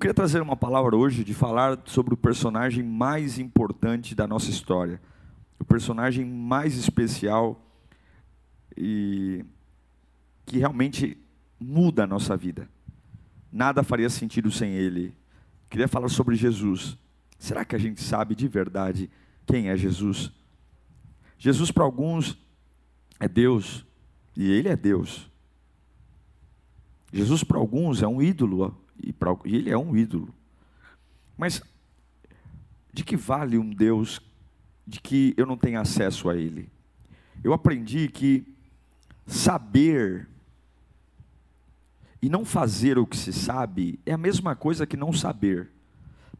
Eu queria trazer uma palavra hoje de falar sobre o personagem mais importante da nossa história, o personagem mais especial e que realmente muda a nossa vida. Nada faria sentido sem ele. Queria falar sobre Jesus. Será que a gente sabe de verdade quem é Jesus? Jesus para alguns é Deus e ele é Deus. Jesus para alguns é um ídolo e, pra, e ele é um ídolo. Mas de que vale um Deus de que eu não tenho acesso a ele? Eu aprendi que saber e não fazer o que se sabe é a mesma coisa que não saber.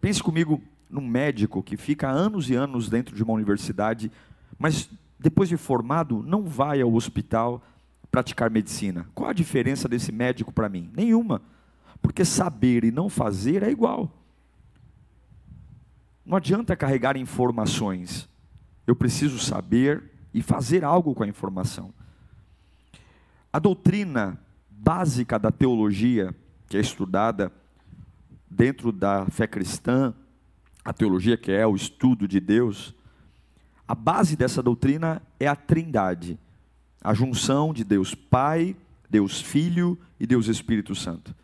Pense comigo num médico que fica anos e anos dentro de uma universidade, mas depois de formado não vai ao hospital praticar medicina. Qual a diferença desse médico para mim? Nenhuma. Porque saber e não fazer é igual. Não adianta carregar informações. Eu preciso saber e fazer algo com a informação. A doutrina básica da teologia, que é estudada dentro da fé cristã, a teologia que é o estudo de Deus, a base dessa doutrina é a Trindade, a junção de Deus Pai, Deus Filho e Deus Espírito Santo.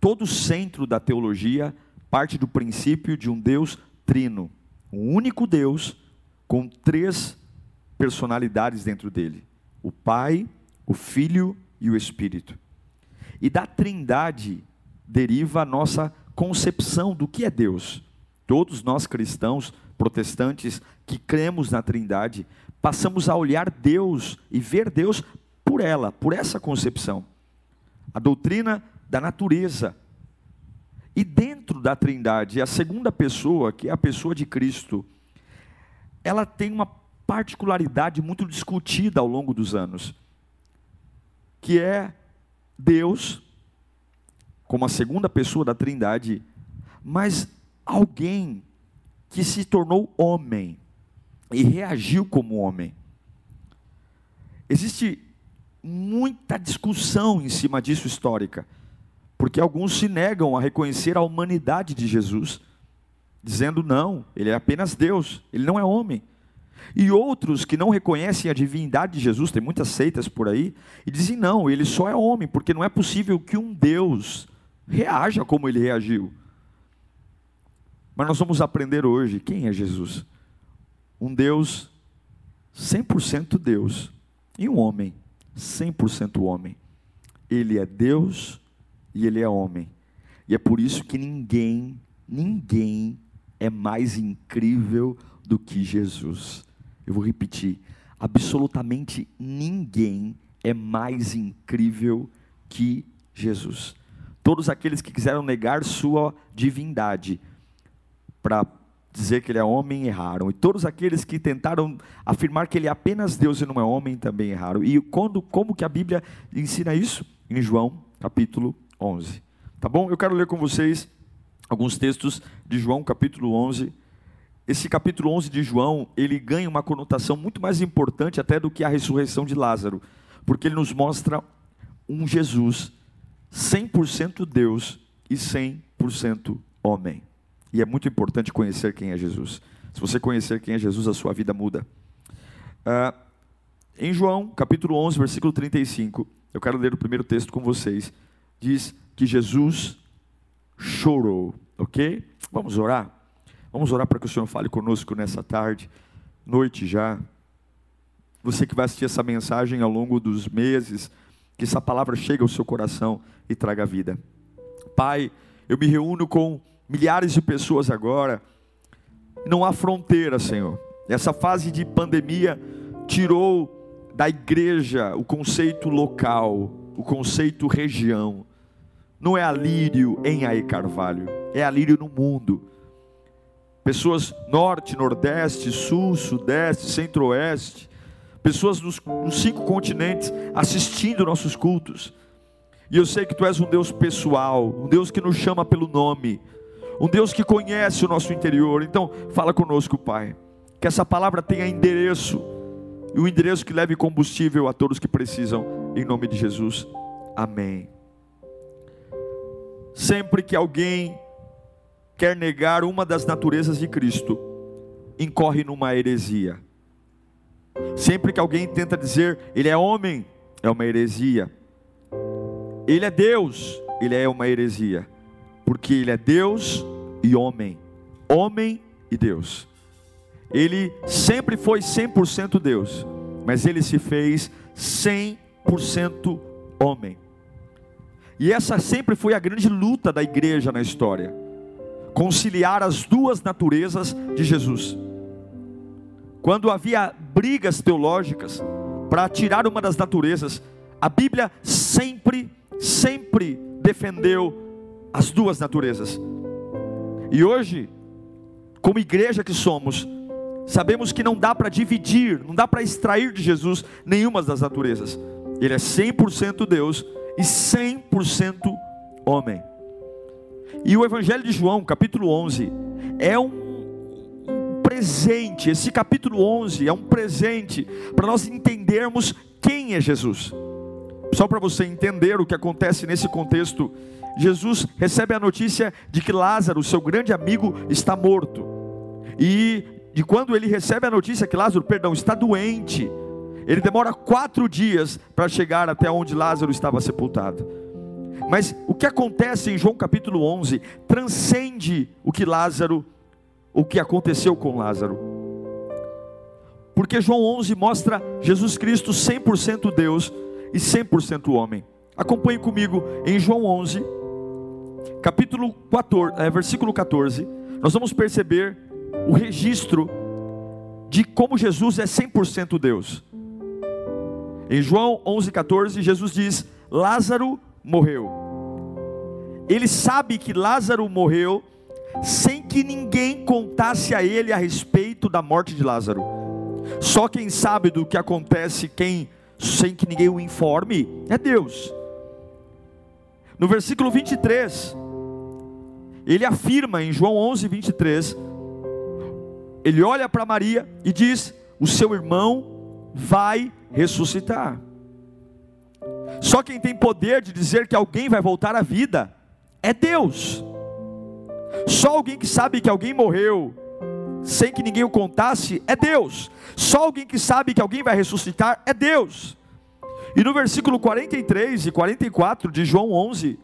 Todo o centro da teologia parte do princípio de um Deus trino, um único Deus com três personalidades dentro dele: o Pai, o Filho e o Espírito. E da Trindade deriva a nossa concepção do que é Deus. Todos nós cristãos, protestantes, que cremos na Trindade, passamos a olhar Deus e ver Deus por ela, por essa concepção. A doutrina da natureza. E dentro da Trindade, a segunda pessoa, que é a pessoa de Cristo, ela tem uma particularidade muito discutida ao longo dos anos, que é Deus, como a segunda pessoa da Trindade, mas alguém que se tornou homem e reagiu como homem. Existe muita discussão em cima disso histórica porque alguns se negam a reconhecer a humanidade de Jesus, dizendo não, ele é apenas Deus, ele não é homem. E outros que não reconhecem a divindade de Jesus, tem muitas seitas por aí, e dizem não, ele só é homem, porque não é possível que um Deus reaja como ele reagiu. Mas nós vamos aprender hoje quem é Jesus. Um Deus 100% Deus e um homem 100% homem. Ele é Deus e ele é homem. E é por isso que ninguém, ninguém é mais incrível do que Jesus. Eu vou repetir: absolutamente ninguém é mais incrível que Jesus. Todos aqueles que quiseram negar sua divindade para dizer que ele é homem erraram. E todos aqueles que tentaram afirmar que ele é apenas Deus e não é homem também erraram. E quando, como que a Bíblia ensina isso? Em João, capítulo 11. Tá bom? Eu quero ler com vocês alguns textos de João, capítulo 11. Esse capítulo 11 de João, ele ganha uma conotação muito mais importante até do que a ressurreição de Lázaro, porque ele nos mostra um Jesus 100% Deus e 100% homem. E é muito importante conhecer quem é Jesus. Se você conhecer quem é Jesus, a sua vida muda. Uh, em João, capítulo 11, versículo 35, eu quero ler o primeiro texto com vocês diz que Jesus chorou, ok? Vamos orar? Vamos orar para que o Senhor fale conosco nessa tarde, noite já. Você que vai assistir essa mensagem ao longo dos meses, que essa palavra chegue ao seu coração e traga vida. Pai, eu me reúno com milhares de pessoas agora, não há fronteira, Senhor. Essa fase de pandemia tirou da igreja o conceito local, o conceito região não é alírio em Ae Carvalho. é a lírio no mundo. Pessoas norte, nordeste, sul, sudeste, centro-oeste, pessoas nos cinco continentes assistindo nossos cultos. E eu sei que tu és um Deus pessoal, um Deus que nos chama pelo nome, um Deus que conhece o nosso interior. Então, fala conosco, Pai. Que essa palavra tenha endereço, e o um endereço que leve combustível a todos que precisam, em nome de Jesus. Amém. Sempre que alguém quer negar uma das naturezas de Cristo, incorre numa heresia. Sempre que alguém tenta dizer ele é homem, é uma heresia. Ele é Deus, ele é uma heresia. Porque ele é Deus e homem. Homem e Deus. Ele sempre foi 100% Deus, mas ele se fez 100% homem. E essa sempre foi a grande luta da igreja na história conciliar as duas naturezas de Jesus. Quando havia brigas teológicas para tirar uma das naturezas, a Bíblia sempre, sempre defendeu as duas naturezas. E hoje, como igreja que somos, sabemos que não dá para dividir, não dá para extrair de Jesus nenhuma das naturezas. Ele é 100% Deus e 100% homem. E o Evangelho de João, capítulo 11, é um, presente. Esse capítulo 11 é um presente para nós entendermos quem é Jesus. Só para você entender o que acontece nesse contexto, Jesus recebe a notícia de que Lázaro, seu grande amigo, está morto. E de quando ele recebe a notícia que Lázaro, perdão, está doente, ele demora quatro dias para chegar até onde Lázaro estava sepultado. Mas o que acontece em João capítulo 11 transcende o que Lázaro, o que aconteceu com Lázaro. Porque João 11 mostra Jesus Cristo 100% Deus e 100% homem. Acompanhe comigo em João 11, capítulo 14, é, versículo 14. Nós vamos perceber o registro de como Jesus é 100% Deus. Em João 11:14, Jesus diz: Lázaro morreu. Ele sabe que Lázaro morreu sem que ninguém contasse a ele a respeito da morte de Lázaro. Só quem sabe do que acontece, quem sem que ninguém o informe, é Deus. No versículo 23, ele afirma em João 11, 23, ele olha para Maria e diz: O seu irmão vai ressuscitar. Só quem tem poder de dizer que alguém vai voltar à vida é Deus. Só alguém que sabe que alguém morreu sem que ninguém o contasse é Deus. Só alguém que sabe que alguém vai ressuscitar é Deus. E no versículo 43 e 44 de João 11,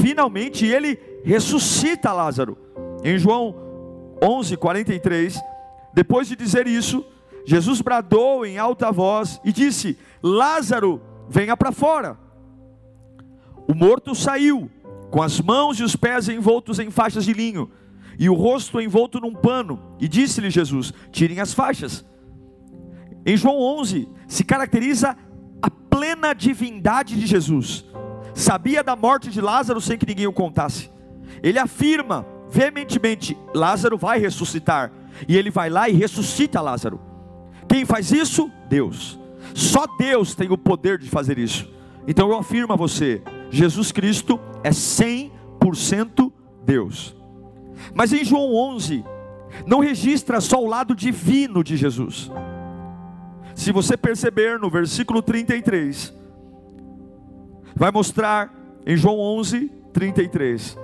finalmente ele ressuscita Lázaro. Em João 11, 43, depois de dizer isso, Jesus bradou em alta voz e disse: Lázaro, venha para fora. O morto saiu, com as mãos e os pés envoltos em faixas de linho, e o rosto envolto num pano, e disse-lhe Jesus: Tirem as faixas. Em João 11, se caracteriza a plena divindade de Jesus. Sabia da morte de Lázaro sem que ninguém o contasse. Ele afirma veementemente: Lázaro vai ressuscitar. E ele vai lá e ressuscita Lázaro. Quem faz isso? Deus. Só Deus tem o poder de fazer isso. Então eu afirmo a você: Jesus Cristo é 100% Deus. Mas em João 11, não registra só o lado divino de Jesus. Se você perceber no versículo 33, vai mostrar em João 11, 33,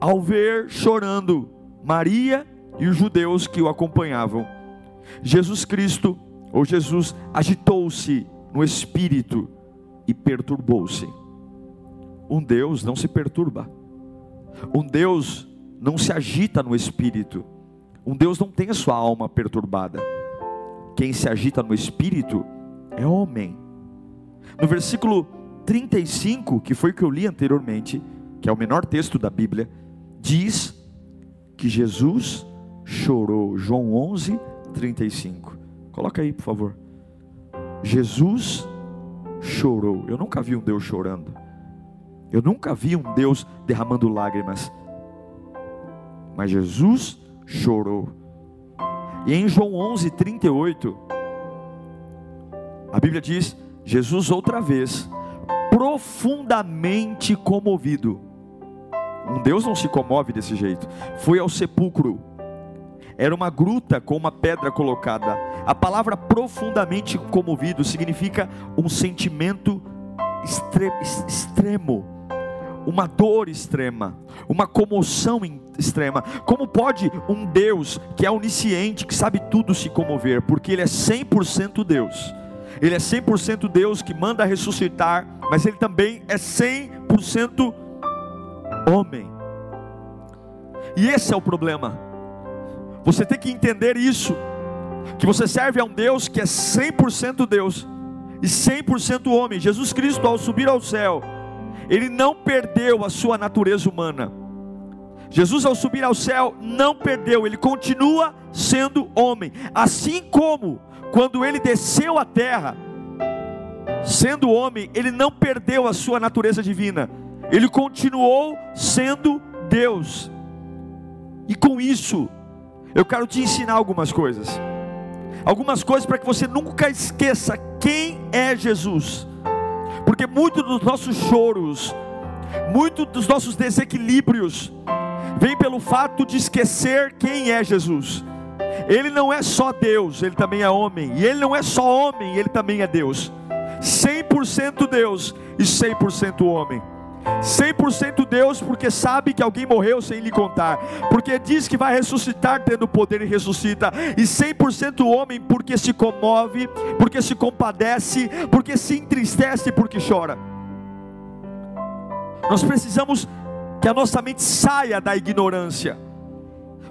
ao ver chorando Maria e os judeus que o acompanhavam, Jesus Cristo ou Jesus agitou-se no espírito e perturbou-se. Um Deus não se perturba. Um Deus não se agita no espírito. Um Deus não tem a sua alma perturbada. Quem se agita no espírito é homem. No versículo 35, que foi o que eu li anteriormente, que é o menor texto da Bíblia, diz que Jesus chorou. João 11, 35. Coloca aí, por favor. Jesus chorou. Eu nunca vi um Deus chorando. Eu nunca vi um Deus derramando lágrimas. mas Jesus chorou. E em João 11, 38, a Bíblia diz: Jesus outra vez, profundamente comovido. Um Deus não se comove desse jeito. Foi ao sepulcro. Era uma gruta com uma pedra colocada. A palavra profundamente comovido significa um sentimento extremo, uma dor extrema, uma comoção extrema. Como pode um Deus que é onisciente, que sabe tudo, se comover? Porque Ele é 100% Deus. Ele é 100% Deus que manda ressuscitar, mas Ele também é 100% homem. E esse é o problema. Você tem que entender isso. Que você serve a um Deus que é 100% Deus e 100% homem. Jesus Cristo, ao subir ao céu, ele não perdeu a sua natureza humana. Jesus, ao subir ao céu, não perdeu, ele continua sendo homem. Assim como quando ele desceu à terra, sendo homem, ele não perdeu a sua natureza divina, ele continuou sendo Deus. E com isso, eu quero te ensinar algumas coisas. Algumas coisas para que você nunca esqueça quem é Jesus. Porque muitos dos nossos choros, muitos dos nossos desequilíbrios, vem pelo fato de esquecer quem é Jesus. Ele não é só Deus, ele também é homem. E ele não é só homem, ele também é Deus. 100% Deus e 100% homem. 100% Deus, porque sabe que alguém morreu sem lhe contar, porque diz que vai ressuscitar tendo poder e ressuscita, e 100% homem, porque se comove, porque se compadece, porque se entristece, porque chora. Nós precisamos que a nossa mente saia da ignorância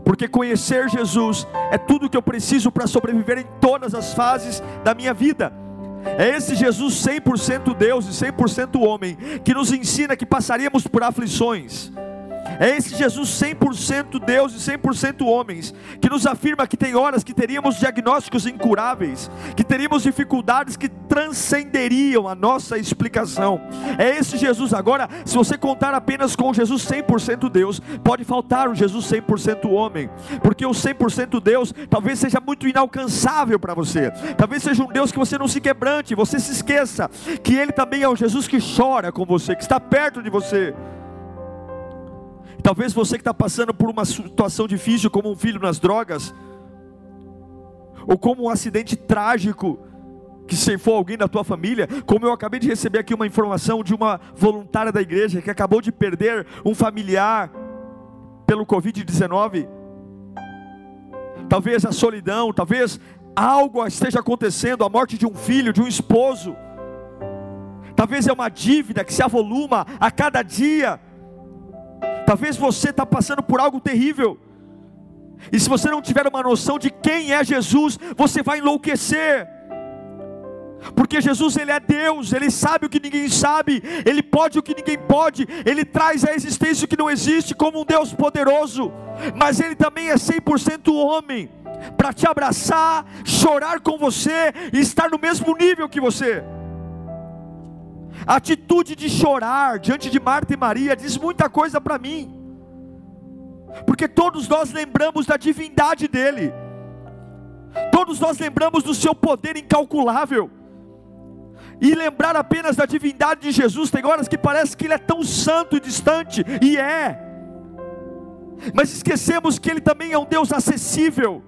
porque conhecer Jesus é tudo que eu preciso para sobreviver em todas as fases da minha vida. É esse Jesus 100% Deus e 100% homem que nos ensina que passaríamos por aflições é esse Jesus 100% Deus e 100% homens, que nos afirma que tem horas que teríamos diagnósticos incuráveis, que teríamos dificuldades que transcenderiam a nossa explicação. É esse Jesus. Agora, se você contar apenas com o Jesus 100% Deus, pode faltar o Jesus 100% homem, porque o 100% Deus talvez seja muito inalcançável para você. Talvez seja um Deus que você não se quebrante, você se esqueça que ele também é o Jesus que chora com você, que está perto de você. Talvez você que está passando por uma situação difícil, como um filho nas drogas, ou como um acidente trágico que ceifou alguém da tua família, como eu acabei de receber aqui uma informação de uma voluntária da igreja que acabou de perder um familiar pelo Covid-19. Talvez a solidão, talvez algo esteja acontecendo, a morte de um filho, de um esposo. Talvez é uma dívida que se avoluma a cada dia Talvez você está passando por algo terrível. E se você não tiver uma noção de quem é Jesus, você vai enlouquecer. Porque Jesus ele é Deus, ele sabe o que ninguém sabe, ele pode o que ninguém pode, ele traz a existência o que não existe como um Deus poderoso, mas ele também é 100% homem, para te abraçar, chorar com você e estar no mesmo nível que você. A atitude de chorar diante de Marta e Maria diz muita coisa para mim, porque todos nós lembramos da divindade dele, todos nós lembramos do seu poder incalculável, e lembrar apenas da divindade de Jesus, tem horas que parece que ele é tão santo e distante, e é, mas esquecemos que ele também é um Deus acessível,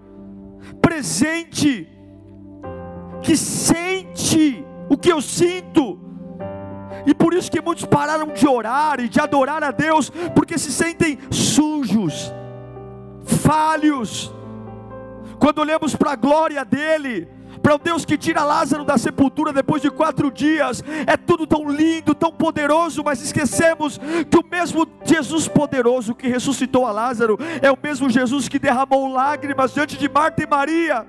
presente, que sente o que eu sinto, e por isso que muitos pararam de orar e de adorar a Deus, porque se sentem sujos, falhos. Quando olhamos para a glória dele, para o Deus que tira Lázaro da sepultura depois de quatro dias, é tudo tão lindo, tão poderoso, mas esquecemos que o mesmo Jesus poderoso que ressuscitou a Lázaro é o mesmo Jesus que derramou lágrimas diante de Marta e Maria.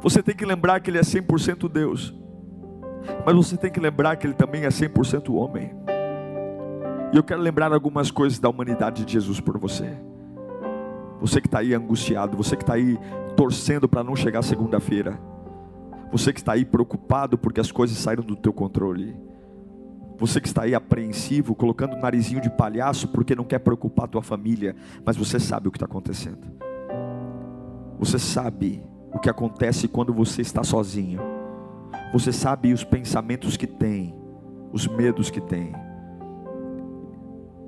Você tem que lembrar que Ele é 100% Deus. Mas você tem que lembrar que ele também é 100% homem. E eu quero lembrar algumas coisas da humanidade de Jesus por você. Você que está aí angustiado, você que está aí torcendo para não chegar segunda-feira. Você que está aí preocupado porque as coisas saíram do teu controle. Você que está aí apreensivo, colocando o narizinho de palhaço porque não quer preocupar a tua família, mas você sabe o que está acontecendo. Você sabe o que acontece quando você está sozinho. Você sabe os pensamentos que tem, os medos que tem.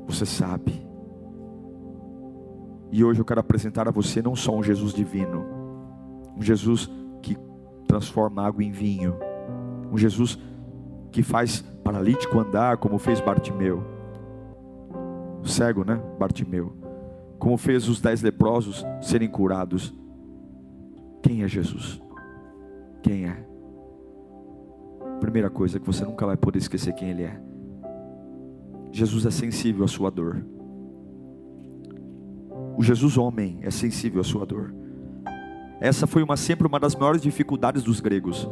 Você sabe. E hoje eu quero apresentar a você não só um Jesus divino, um Jesus que transforma água em vinho, um Jesus que faz paralítico andar, como fez Bartimeu, cego, né? Bartimeu, como fez os dez leprosos serem curados. Quem é Jesus? Quem é? Primeira coisa que você nunca vai poder esquecer quem Ele é. Jesus é sensível à sua dor. O Jesus homem é sensível à sua dor. Essa foi uma, sempre uma das maiores dificuldades dos gregos,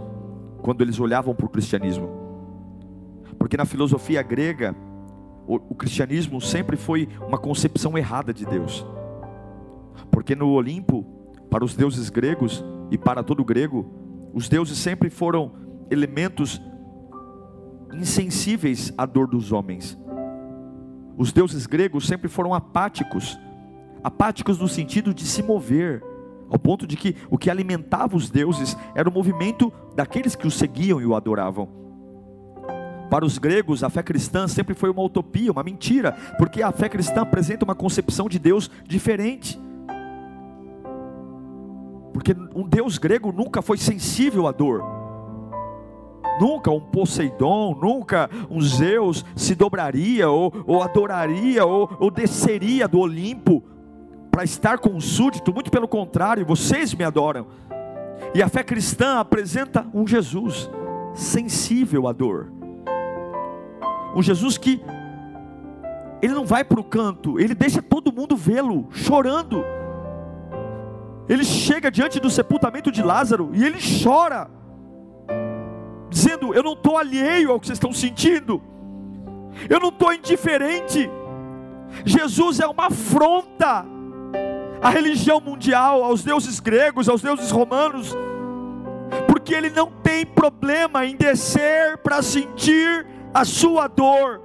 quando eles olhavam para o cristianismo. Porque na filosofia grega, o, o cristianismo sempre foi uma concepção errada de Deus. Porque no Olimpo, para os deuses gregos e para todo grego, os deuses sempre foram elementos insensíveis à dor dos homens. Os deuses gregos sempre foram apáticos apáticos no sentido de se mover, ao ponto de que o que alimentava os deuses era o movimento daqueles que os seguiam e o adoravam. Para os gregos, a fé cristã sempre foi uma utopia, uma mentira, porque a fé cristã apresenta uma concepção de Deus diferente. Porque um Deus grego nunca foi sensível à dor. Nunca um Poseidon, nunca um Zeus se dobraria, ou, ou adoraria, ou, ou desceria do Olimpo para estar com o súdito, muito pelo contrário, vocês me adoram. E a fé cristã apresenta um Jesus sensível à dor. Um Jesus que ele não vai para o canto, ele deixa todo mundo vê-lo chorando. Ele chega diante do sepultamento de Lázaro e ele chora, dizendo: Eu não estou alheio ao que vocês estão sentindo, eu não estou indiferente. Jesus é uma afronta à religião mundial, aos deuses gregos, aos deuses romanos, porque ele não tem problema em descer para sentir a sua dor.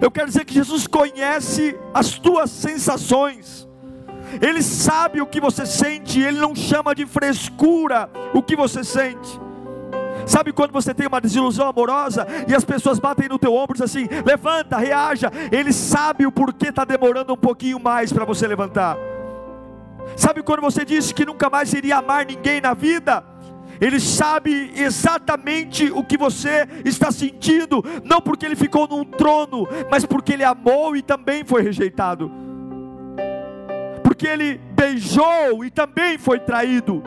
Eu quero dizer que Jesus conhece as tuas sensações. Ele sabe o que você sente, ele não chama de frescura o que você sente. Sabe quando você tem uma desilusão amorosa e as pessoas batem no teu ombro e dizem assim: levanta, reaja. Ele sabe o porquê está demorando um pouquinho mais para você levantar. Sabe quando você disse que nunca mais iria amar ninguém na vida? Ele sabe exatamente o que você está sentindo, não porque ele ficou num trono, mas porque ele amou e também foi rejeitado. Porque ele beijou e também foi traído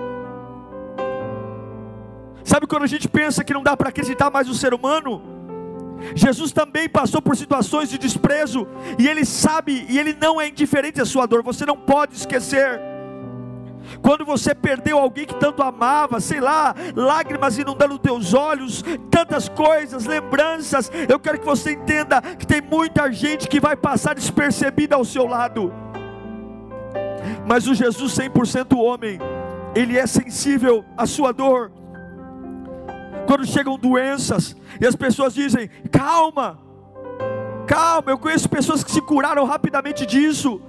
Sabe quando a gente pensa que não dá para acreditar mais no ser humano? Jesus também passou por situações de desprezo, e ele sabe, e ele não é indiferente à sua dor, você não pode esquecer. Quando você perdeu alguém que tanto amava, sei lá, lágrimas inundando teus olhos, tantas coisas, lembranças, eu quero que você entenda que tem muita gente que vai passar despercebida ao seu lado. Mas o Jesus 100% homem, ele é sensível à sua dor quando chegam doenças e as pessoas dizem: calma, calma. Eu conheço pessoas que se curaram rapidamente disso.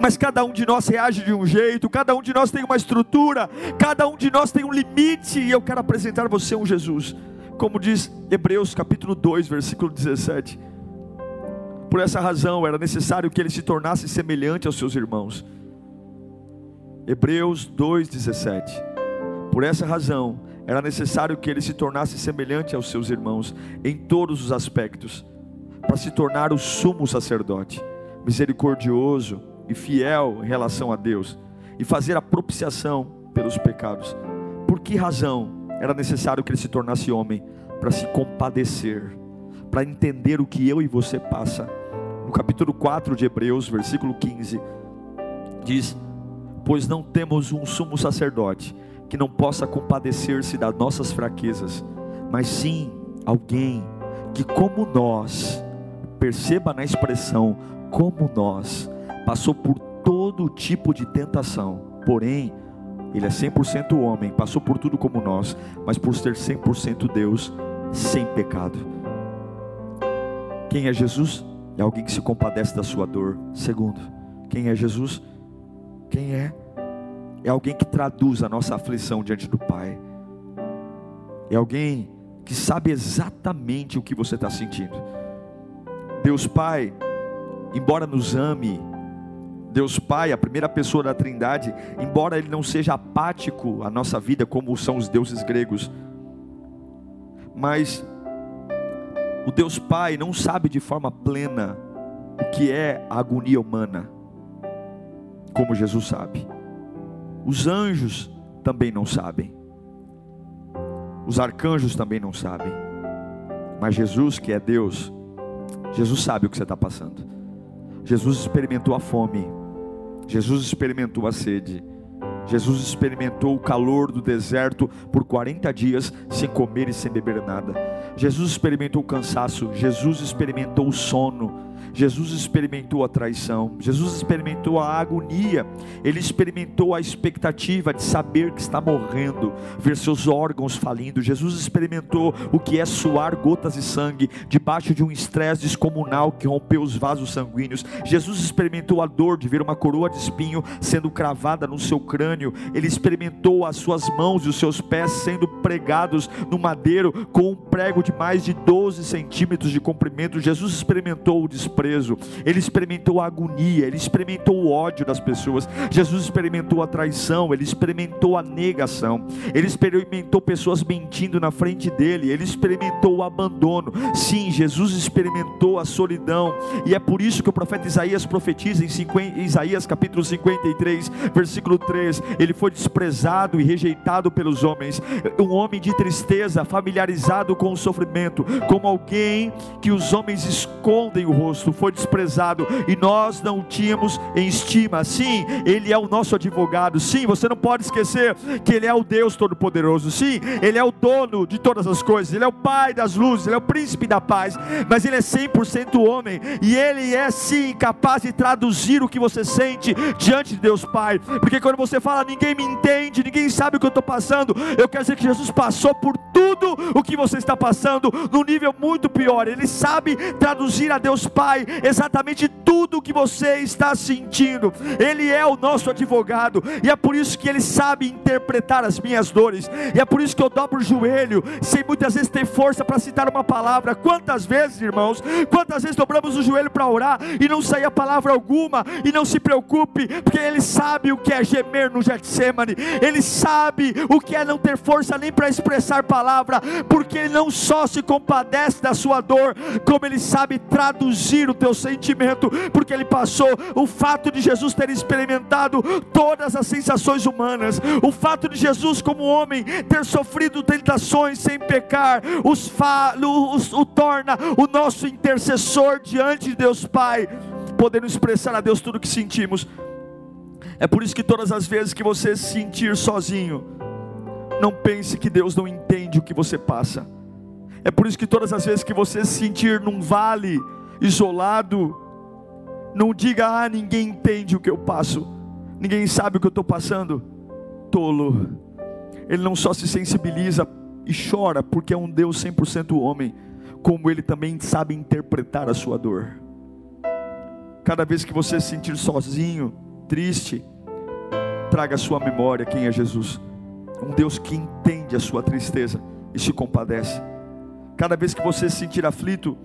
Mas cada um de nós reage de um jeito, cada um de nós tem uma estrutura, cada um de nós tem um limite, e eu quero apresentar você um Jesus, como diz Hebreus capítulo 2, versículo 17. Por essa razão era necessário que ele se tornasse semelhante aos seus irmãos. Hebreus 2,17. Por essa razão era necessário que ele se tornasse semelhante aos seus irmãos em todos os aspectos, para se tornar o sumo sacerdote, misericordioso e fiel em relação a Deus, e fazer a propiciação pelos pecados. Por que razão era necessário que ele se tornasse homem? Para se compadecer, para entender o que eu e você passa. No capítulo 4 de Hebreus, versículo 15, diz: Pois não temos um sumo sacerdote que não possa compadecer-se das nossas fraquezas, mas sim alguém que, como nós, perceba na expressão, como nós, passou por todo tipo de tentação, porém, ele é 100% homem, passou por tudo como nós, mas por ser 100% Deus, sem pecado. Quem é Jesus? É alguém que se compadece da sua dor. Segundo, quem é Jesus? Quem é? É alguém que traduz a nossa aflição diante do Pai. É alguém que sabe exatamente o que você está sentindo. Deus Pai, embora nos ame, Deus Pai, a primeira pessoa da Trindade, embora Ele não seja apático à nossa vida, como são os deuses gregos, mas o Deus Pai não sabe de forma plena o que é a agonia humana, como Jesus sabe. Os anjos também não sabem. Os arcanjos também não sabem. Mas Jesus, que é Deus, Jesus sabe o que você está passando. Jesus experimentou a fome. Jesus experimentou a sede. Jesus experimentou o calor do deserto por 40 dias sem comer e sem beber nada. Jesus experimentou o cansaço, Jesus experimentou o sono, Jesus experimentou a traição, Jesus experimentou a agonia, ele experimentou a expectativa de saber que está morrendo, ver seus órgãos falindo. Jesus experimentou o que é suar gotas de sangue debaixo de um estresse descomunal que rompeu os vasos sanguíneos. Jesus experimentou a dor de ver uma coroa de espinho sendo cravada no seu crânio. Ele experimentou as suas mãos e os seus pés sendo pregados no madeiro com um prego de mais de 12 centímetros de comprimento. Jesus experimentou o desprezo preso, ele experimentou a agonia, ele experimentou o ódio das pessoas, Jesus experimentou a traição, ele experimentou a negação, ele experimentou pessoas mentindo na frente dele, ele experimentou o abandono. Sim, Jesus experimentou a solidão, e é por isso que o profeta Isaías profetiza em 50, Isaías capítulo 53, versículo 3: ele foi desprezado e rejeitado pelos homens, um homem de tristeza, familiarizado com o sofrimento, como alguém que os homens escondem o rosto foi desprezado e nós não tínhamos em estima. Sim, Ele é o nosso advogado. Sim, você não pode esquecer que Ele é o Deus Todo-Poderoso. Sim, Ele é o dono de todas as coisas. Ele é o Pai das luzes. Ele é o príncipe da paz. Mas Ele é 100% homem e Ele é sim capaz de traduzir o que você sente diante de Deus Pai. Porque quando você fala, ninguém me entende, ninguém sabe o que eu estou passando, eu quero dizer que Jesus passou por tudo o que você está passando, num nível muito pior. Ele sabe traduzir a Deus Pai exatamente tudo o que você está sentindo. Ele é o nosso advogado, e é por isso que ele sabe interpretar as minhas dores, e é por isso que eu dobro o joelho, sem muitas vezes ter força para citar uma palavra. Quantas vezes, irmãos, quantas vezes dobramos o joelho para orar e não saía palavra alguma, e não se preocupe, porque ele sabe o que é gemer no Getsemane, ele sabe o que é não ter força nem para expressar palavra, porque ele não só se compadece da sua dor, como ele sabe traduzir o teu sentimento, porque ele passou o fato de Jesus ter experimentado todas as sensações humanas, o fato de Jesus, como homem, ter sofrido tentações sem pecar, os fa, os, o torna o nosso intercessor diante de Deus Pai, podendo expressar a Deus tudo o que sentimos. É por isso que todas as vezes que você se sentir sozinho, não pense que Deus não entende o que você passa. É por isso que todas as vezes que você se sentir num vale, isolado, não diga, ah, ninguém entende o que eu passo, ninguém sabe o que eu estou passando. Tolo, ele não só se sensibiliza e chora, porque é um Deus 100% homem, como ele também sabe interpretar a sua dor. Cada vez que você se sentir sozinho, triste, traga à sua memória quem é Jesus, um Deus que entende a sua tristeza e se compadece. Cada vez que você se sentir aflito,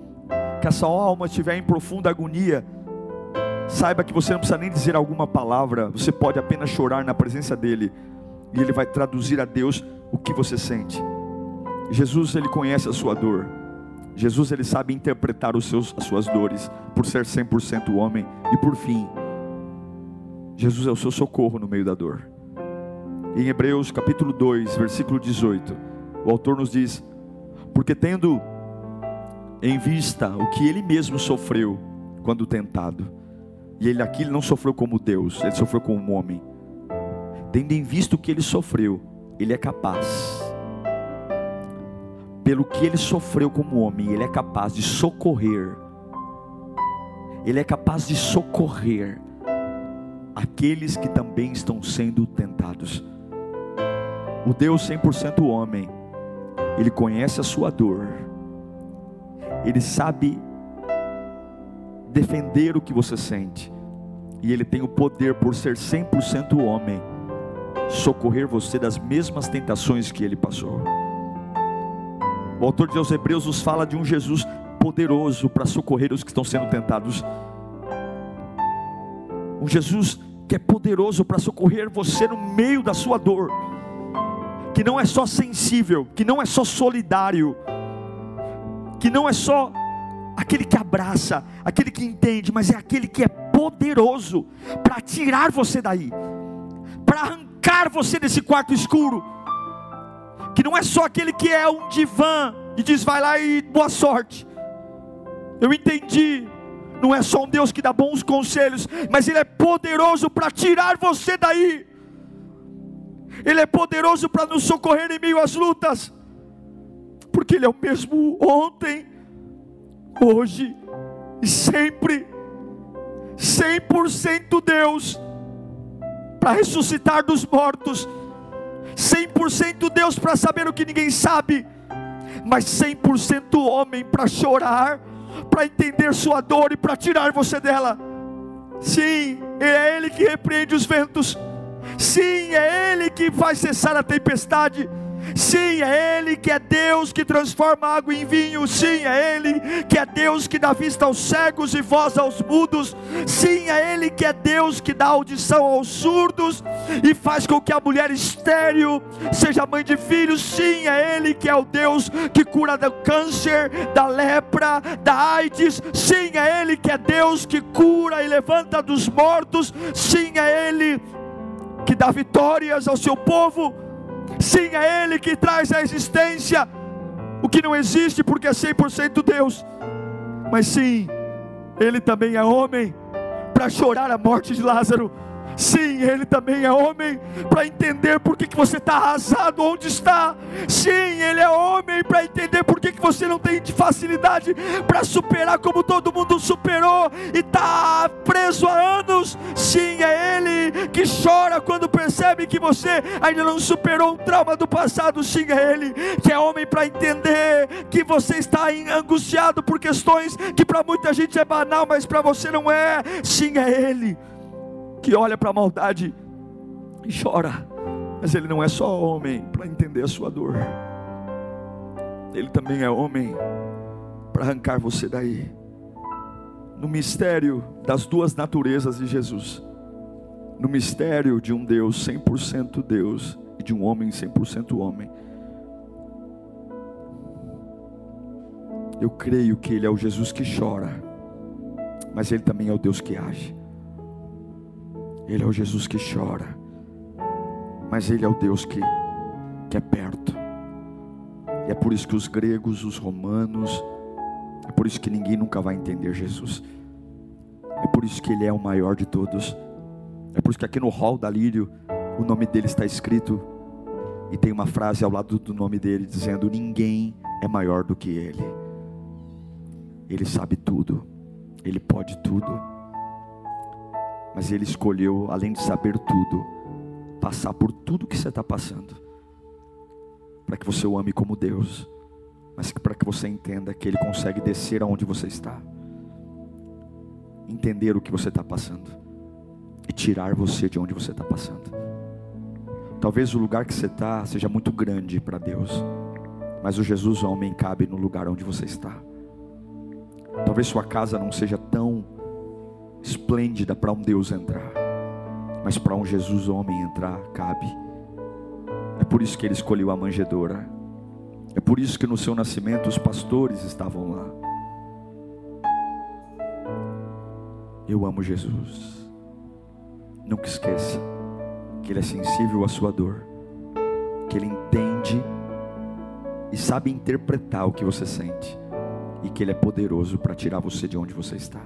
que a sua alma estiver em profunda agonia, saiba que você não precisa nem dizer alguma palavra, você pode apenas chorar na presença dEle, e Ele vai traduzir a Deus o que você sente. Jesus, Ele conhece a sua dor, Jesus, Ele sabe interpretar os seus, as suas dores, por ser 100% homem, e por fim, Jesus é o seu socorro no meio da dor. Em Hebreus capítulo 2, versículo 18, o autor nos diz: Porque tendo em vista o que ele mesmo sofreu quando tentado. E ele aqui ele não sofreu como Deus, ele sofreu como um homem. Tendo em vista o que ele sofreu, ele é capaz. Pelo que ele sofreu como homem, ele é capaz de socorrer. Ele é capaz de socorrer aqueles que também estão sendo tentados. O Deus 100% homem, ele conhece a sua dor ele sabe defender o que você sente. E Ele tem o poder, por ser 100% homem, socorrer você das mesmas tentações que Ele passou. O autor de aos Hebreus nos fala de um Jesus poderoso para socorrer os que estão sendo tentados. Um Jesus que é poderoso para socorrer você no meio da sua dor, que não é só sensível, que não é só solidário, que não é só aquele que abraça, aquele que entende, mas é aquele que é poderoso para tirar você daí, para arrancar você desse quarto escuro. Que não é só aquele que é um divã e diz vai lá e boa sorte. Eu entendi. Não é só um Deus que dá bons conselhos, mas Ele é poderoso para tirar você daí. Ele é poderoso para nos socorrer em meio às lutas, porque Ele é o mesmo ontem, hoje e sempre, 100% Deus, para ressuscitar dos mortos, 100% Deus para saber o que ninguém sabe, mas 100% homem para chorar, para entender sua dor e para tirar você dela. Sim, é Ele que repreende os ventos. Sim, é Ele que faz cessar a tempestade. Sim, é Ele que é Deus que transforma água em vinho. Sim, é Ele que é Deus que dá vista aos cegos e voz aos mudos. Sim, é Ele que é Deus que dá audição aos surdos e faz com que a mulher estéril seja mãe de filhos. Sim, é Ele que é o Deus que cura do câncer, da lepra, da AIDS. Sim, é Ele que é Deus que cura e levanta dos mortos. Sim, é Ele que dá vitórias ao seu povo. Sim, é Ele que traz à existência o que não existe, porque é 100% Deus. Mas sim, Ele também é homem para chorar a morte de Lázaro Sim, Ele também é homem para entender por que, que você está arrasado onde está. Sim, Ele é homem para entender por que, que você não tem facilidade para superar como todo mundo superou e está preso há anos. Sim, é Ele que chora quando percebe que você ainda não superou um trauma do passado. Sim, é Ele que é homem para entender que você está angustiado por questões que para muita gente é banal, mas para você não é. Sim, é Ele que olha para a maldade e chora, mas ele não é só homem para entender a sua dor, ele também é homem para arrancar você daí. No mistério das duas naturezas de Jesus, no mistério de um Deus 100% Deus e de um homem 100% homem. Eu creio que Ele é o Jesus que chora, mas Ele também é o Deus que age. Ele é o Jesus que chora, mas Ele é o Deus que, que é perto. E é por isso que os gregos, os romanos, é por isso que ninguém nunca vai entender Jesus. É por isso que Ele é o maior de todos. É por isso que aqui no hall da Lírio, o nome dele está escrito e tem uma frase ao lado do nome dele dizendo: Ninguém é maior do que Ele. Ele sabe tudo, Ele pode tudo. Mas ele escolheu, além de saber tudo, passar por tudo que você está passando, para que você o ame como Deus, mas para que você entenda que Ele consegue descer aonde você está, entender o que você está passando e tirar você de onde você está passando. Talvez o lugar que você está seja muito grande para Deus, mas o Jesus homem cabe no lugar onde você está. Talvez sua casa não seja tão esplêndida para um Deus entrar, mas para um Jesus homem entrar, cabe. É por isso que ele escolheu a manjedoura. É por isso que no seu nascimento os pastores estavam lá. Eu amo Jesus. Nunca esqueça que Ele é sensível à sua dor, que Ele entende e sabe interpretar o que você sente, e que Ele é poderoso para tirar você de onde você está.